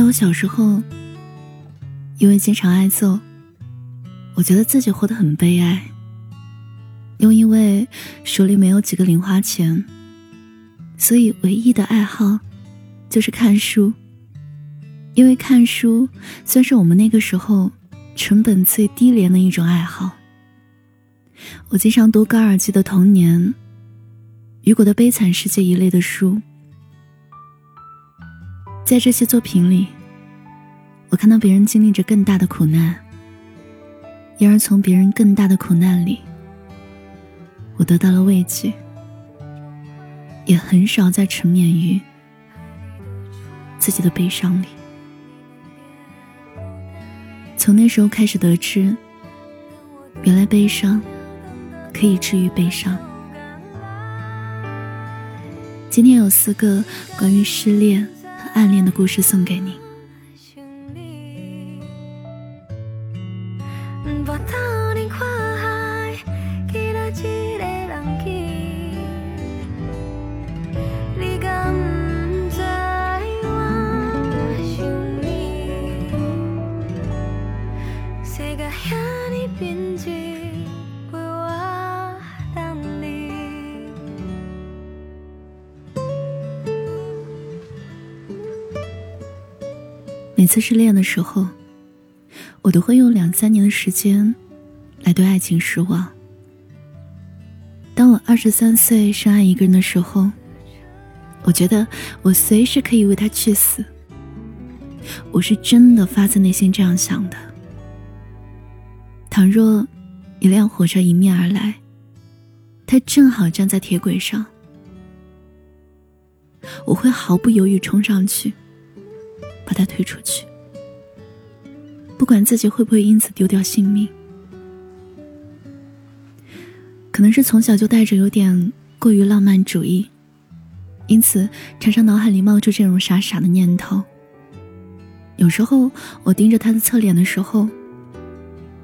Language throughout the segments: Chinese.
在我小时候，因为经常挨揍，我觉得自己活得很悲哀。又因为手里没有几个零花钱，所以唯一的爱好就是看书。因为看书算是我们那个时候成本最低廉的一种爱好。我经常读高尔基的《童年》、雨果的《悲惨世界》一类的书。在这些作品里，我看到别人经历着更大的苦难，因而从别人更大的苦难里，我得到了慰藉，也很少再沉湎于自己的悲伤里。从那时候开始得知，原来悲伤可以治愈悲伤。今天有四个关于失恋。暗恋的故事送给你。每次失恋的时候，我都会用两三年的时间来对爱情失望。当我二十三岁深爱一个人的时候，我觉得我随时可以为他去死。我是真的发自内心这样想的。倘若一辆火车迎面而来，他正好站在铁轨上，我会毫不犹豫冲上去。把他推出去，不管自己会不会因此丢掉性命。可能是从小就带着有点过于浪漫主义，因此常常脑海里冒出这种傻傻的念头。有时候我盯着他的侧脸的时候，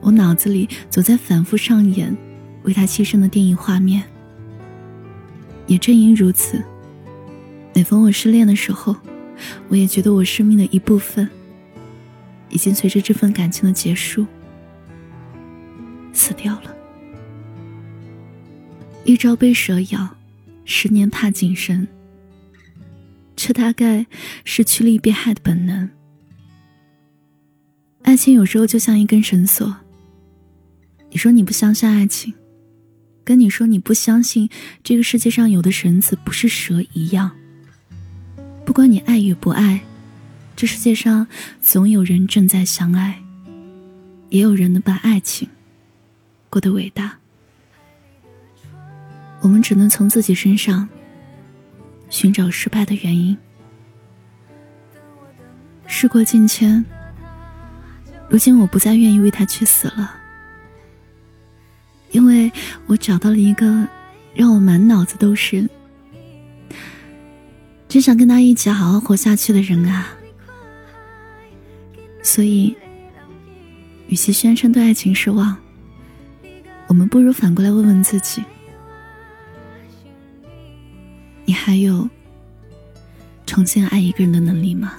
我脑子里总在反复上演为他牺牲的电影画面。也正因如此，每逢我失恋的时候。我也觉得我生命的一部分，已经随着这份感情的结束死掉了。一朝被蛇咬，十年怕井绳。这大概是趋利避害的本能。爱情有时候就像一根绳索。你说你不相信爱情，跟你说你不相信这个世界上有的绳子不是蛇一样。不管你爱与不爱，这世界上总有人正在相爱，也有人能把爱情过得伟大。我们只能从自己身上寻找失败的原因。事过境迁，如今我不再愿意为他去死了，因为我找到了一个让我满脑子都是。只想跟他一起好好活下去的人啊！所以，与其宣称对爱情失望，我们不如反过来问问自己：你还有重新爱一个人的能力吗？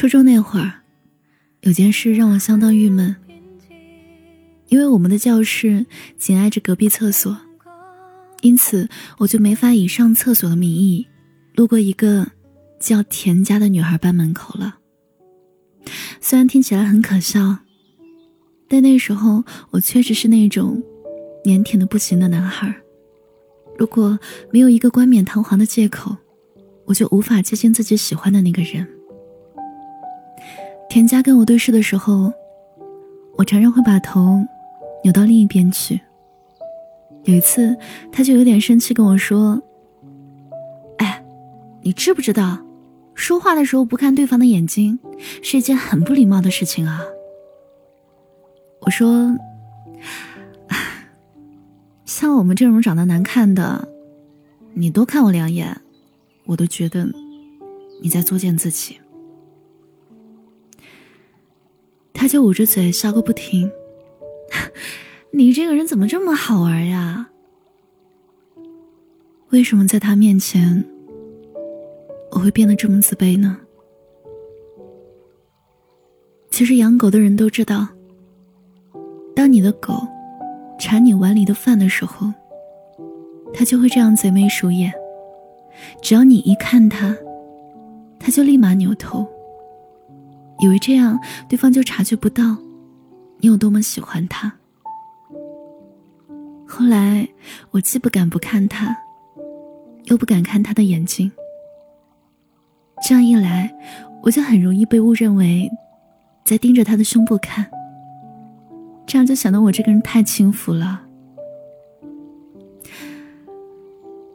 初中那会儿，有件事让我相当郁闷，因为我们的教室紧挨着隔壁厕所，因此我就没法以上厕所的名义路过一个叫田家的女孩班门口了。虽然听起来很可笑，但那时候我确实是那种腼腆的不行的男孩。如果没有一个冠冕堂皇的借口，我就无法接近自己喜欢的那个人。田家跟我对视的时候，我常常会把头扭到另一边去。有一次，他就有点生气跟我说：“哎，你知不知道，说话的时候不看对方的眼睛是一件很不礼貌的事情啊？我说，像我们这种长得难看的，你多看我两眼，我都觉得你在作践自己。他就捂着嘴笑个不停。你这个人怎么这么好玩呀？为什么在他面前我会变得这么自卑呢？其实养狗的人都知道，当你的狗馋你碗里的饭的时候，它就会这样贼眉鼠眼。只要你一看它，它就立马扭头，以为这样对方就察觉不到你有多么喜欢他。后来，我既不敢不看他，又不敢看他的眼睛。这样一来，我就很容易被误认为在盯着他的胸部看。这样就显得我这个人太轻浮了。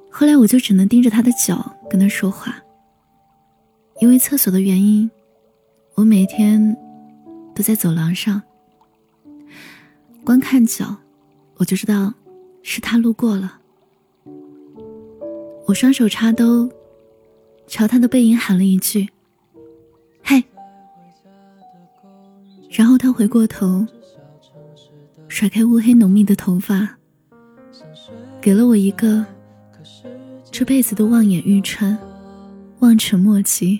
后来，我就只能盯着他的脚跟他说话。因为厕所的原因，我每天都在走廊上，光看脚，我就知道。是他路过了，我双手插兜，朝他的背影喊了一句：“嘿。”然后他回过头，甩开乌黑浓密的头发，给了我一个这辈子都望眼欲穿、望尘莫及、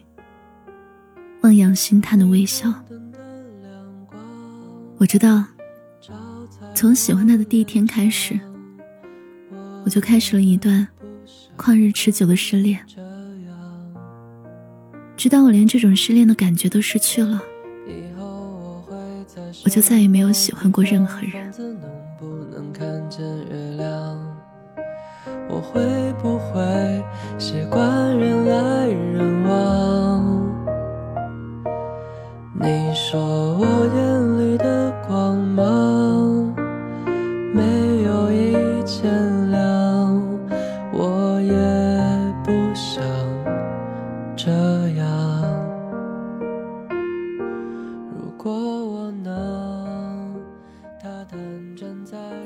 望洋兴叹的微笑。我知道，从喜欢他的第一天开始。我就开始了一段旷日持久的失恋，直到我连这种失恋的感觉都失去了，我就再也没有喜欢过任何人。我会不会习惯人来人往？你说我眼里的光芒没有一件。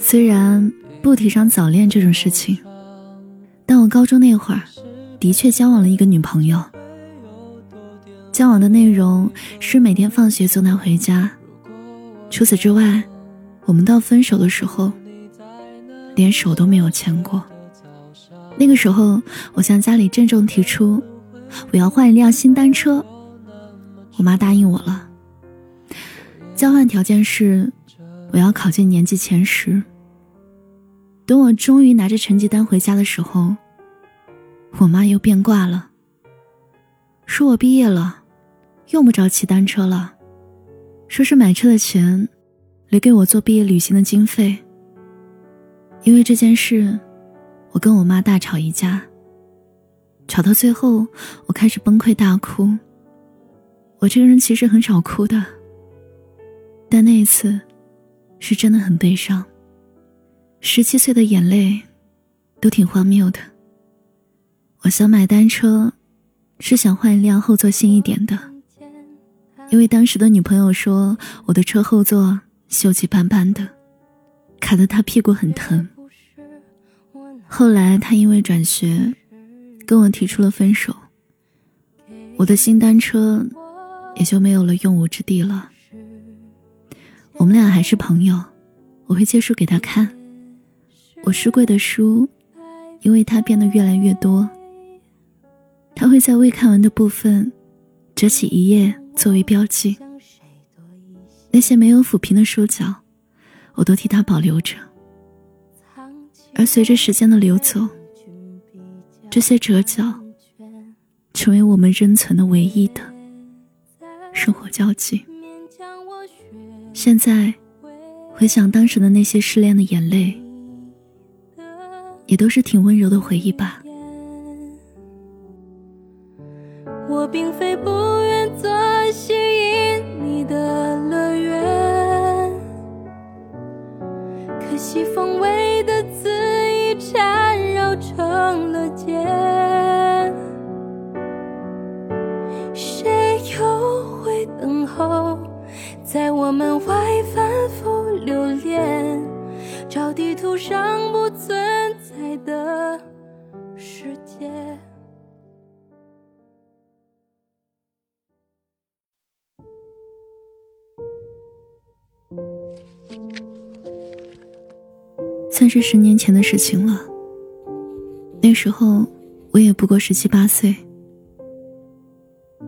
虽然不提倡早恋这种事情，但我高中那会儿的确交往了一个女朋友。交往的内容是每天放学送她回家，除此之外，我们到分手的时候连手都没有牵过。那个时候，我向家里郑重提出我要换一辆新单车，我妈答应我了。交换条件是我要考进年级前十。等我终于拿着成绩单回家的时候，我妈又变卦了，说我毕业了，用不着骑单车了，说是买车的钱留给我做毕业旅行的经费。因为这件事，我跟我妈大吵一架，吵到最后，我开始崩溃大哭。我这个人其实很少哭的，但那一次，是真的很悲伤。十七岁的眼泪，都挺荒谬的。我想买单车，是想换一辆后座新一点的，因为当时的女朋友说我的车后座锈迹斑斑的，卡得她屁股很疼。后来她因为转学，跟我提出了分手，我的新单车也就没有了用武之地了。我们俩还是朋友，我会借书给她看。我书柜的书，因为它变得越来越多。他会在未看完的部分折起一页作为标记。那些没有抚平的书角，我都替他保留着。而随着时间的流走，这些折角成为我们仍存的唯一的生活交集。现在回想当时的那些失恋的眼泪。也都是挺温柔的回忆吧。我并非不愿做西风味的恣意缠绕成了茧。谁又会等候，在我门外反复留恋，找地图上不存在的。算是十年前的事情了。那时候我也不过十七八岁。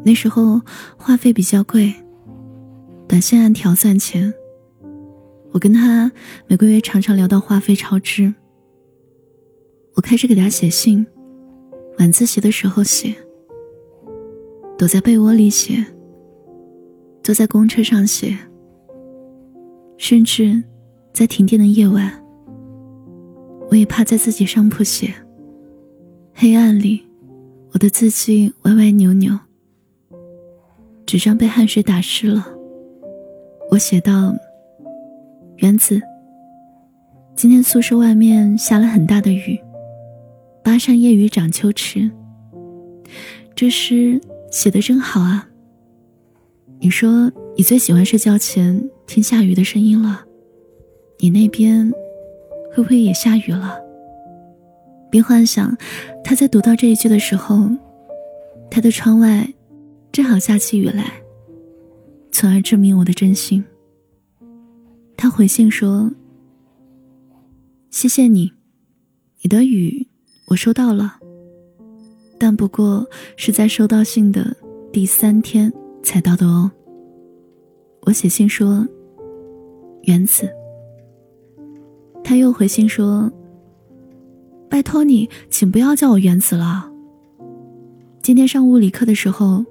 那时候话费比较贵，短信按条算钱。我跟他每个月常常聊到话费超支。我开始给他写信，晚自习的时候写，躲在被窝里写，坐在公车上写，甚至在停电的夜晚。我也趴在自己上铺写。黑暗里，我的字迹歪歪扭扭，纸张被汗水打湿了。我写道：“原子，今天宿舍外面下了很大的雨，巴山夜雨涨秋池。这诗写的真好啊。你说你最喜欢睡觉前听下雨的声音了，你那边？”会不会也下雨了？并幻想他在读到这一句的时候，他的窗外正好下起雨来，从而证明我的真心。他回信说：“谢谢你，你的雨我收到了，但不过是在收到信的第三天才到的哦。”我写信说：“原子。”他又回信说：“拜托你，请不要叫我原子了。今天上物理课的时候，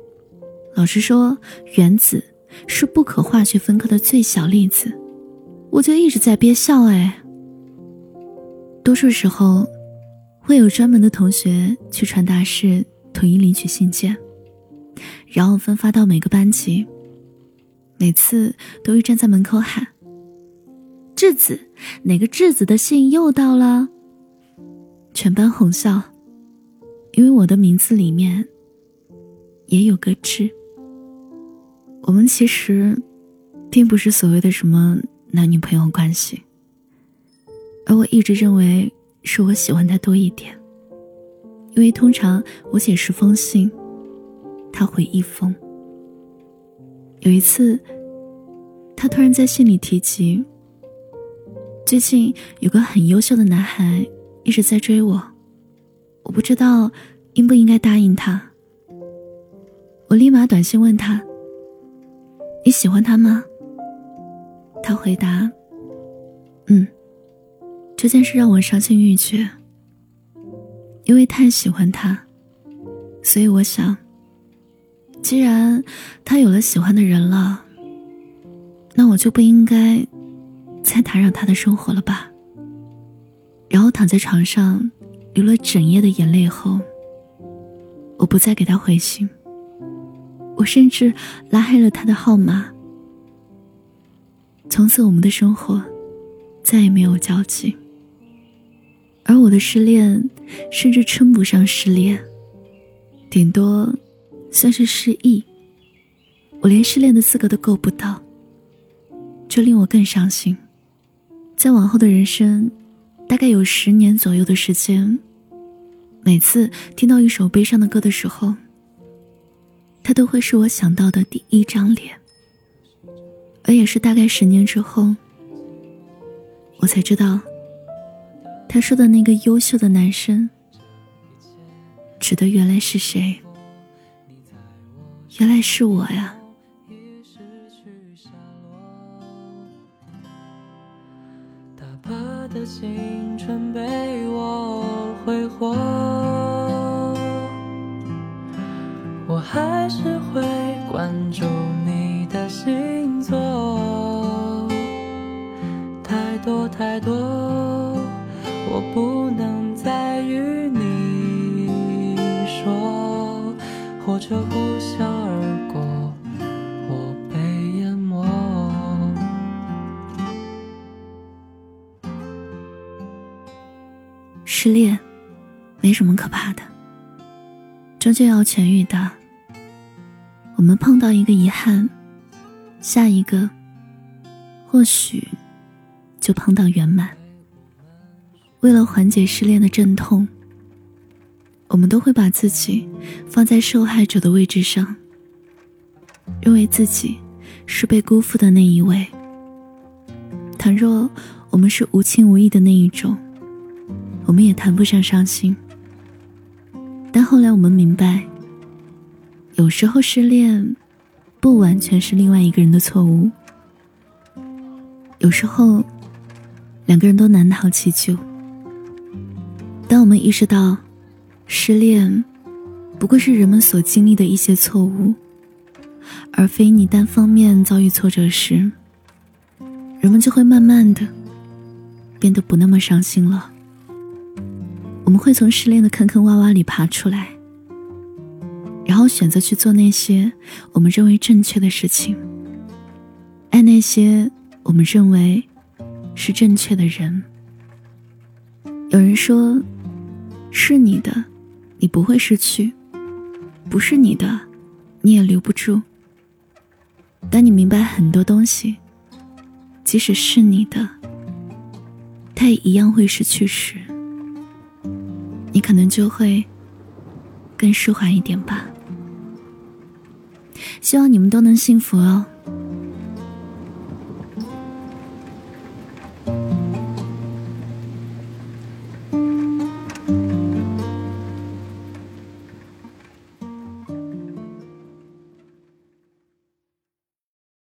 老师说原子是不可化学分科的最小粒子，我就一直在憋笑。哎，多数时候会有专门的同学去传达室统一领取信件，然后分发到每个班级，每次都会站在门口喊。”质子，哪个质子的信又到了？全班哄笑，因为我的名字里面也有个质。我们其实并不是所谓的什么男女朋友关系，而我一直认为是我喜欢他多一点，因为通常我写十封信，他回一封。有一次，他突然在信里提及。最近有个很优秀的男孩一直在追我，我不知道应不应该答应他。我立马短信问他：“你喜欢他吗？”他回答：“嗯。”这件事让我伤心欲绝，因为太喜欢他，所以我想，既然他有了喜欢的人了，那我就不应该。再打扰他的生活了吧。然后躺在床上，流了整夜的眼泪后，我不再给他回信。我甚至拉黑了他的号码。从此，我们的生活再也没有交集。而我的失恋，甚至称不上失恋，顶多算是失忆。我连失恋的资格都够不到，这令我更伤心。在往后的人生，大概有十年左右的时间，每次听到一首悲伤的歌的时候，他都会是我想到的第一张脸。而也是大概十年之后，我才知道，他说的那个优秀的男生，指的原来是谁？原来是我呀。的青春被我挥霍，我还是会关注你的星座。太多太多，失恋，没什么可怕的，终究要痊愈的。我们碰到一个遗憾，下一个或许就碰到圆满。为了缓解失恋的阵痛，我们都会把自己放在受害者的位置上，认为自己是被辜负的那一位。倘若我们是无情无义的那一种，我们也谈不上伤心。但后来我们明白，有时候失恋不完全是另外一个人的错误，有时候两个人都难逃其咎。当我们意识到失恋不过是人们所经历的一些错误，而非你单方面遭遇挫折时，人们就会慢慢的变得不那么伤心了。我们会从失恋的坑坑洼洼里爬出来，然后选择去做那些我们认为正确的事情，爱那些我们认为是正确的人。有人说，是你的，你不会失去；不是你的，你也留不住。当你明白很多东西。即使是你的，他也一样会失去时，你可能就会更释怀一点吧。希望你们都能幸福哦。